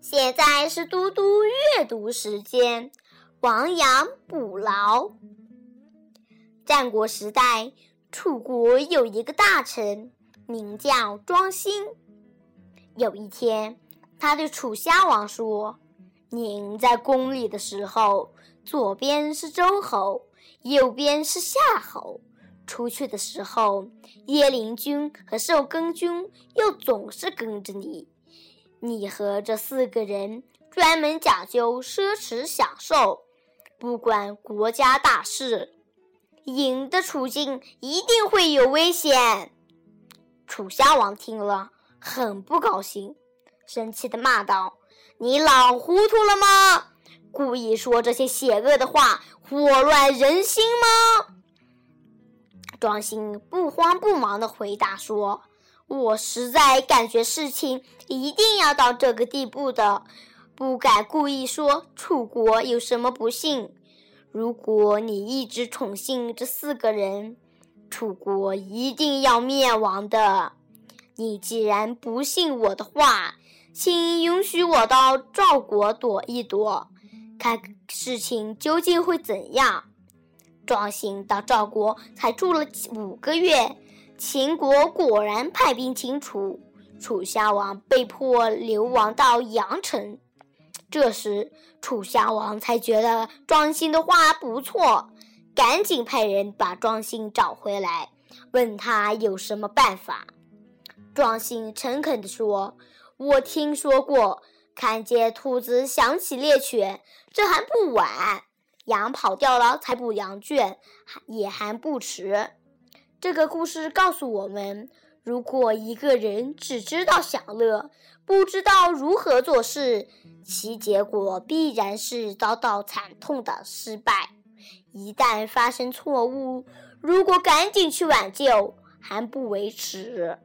现在是嘟嘟阅读时间，亡羊补牢。战国时代，楚国有一个大臣，名叫庄辛。有一天，他对楚襄王说：“您在宫里的时候，左边是周侯，右边是夏侯；出去的时候，叶陵君和寿根君又总是跟着你。”你和这四个人专门讲究奢侈享受，不管国家大事，赢的处境一定会有危险。楚襄王听了很不高兴，生气的骂道：“你老糊涂了吗？故意说这些邪恶的话，祸乱人心吗？”庄辛不慌不忙地回答说。我实在感觉事情一定要到这个地步的，不敢故意说楚国有什么不幸。如果你一直宠幸这四个人，楚国一定要灭亡的。你既然不信我的话，请允许我到赵国躲一躲，看事情究竟会怎样。庄辛到赵国才住了五个月。秦国果然派兵侵楚，楚襄王被迫流亡到阳城。这时，楚襄王才觉得庄辛的话不错，赶紧派人把庄辛找回来，问他有什么办法。庄辛诚恳地说：“我听说过，看见兔子想起猎犬，这还不晚；羊跑掉了，才补羊圈，也还不迟。”这个故事告诉我们：如果一个人只知道享乐，不知道如何做事，其结果必然是遭到惨痛的失败。一旦发生错误，如果赶紧去挽救，还不为迟。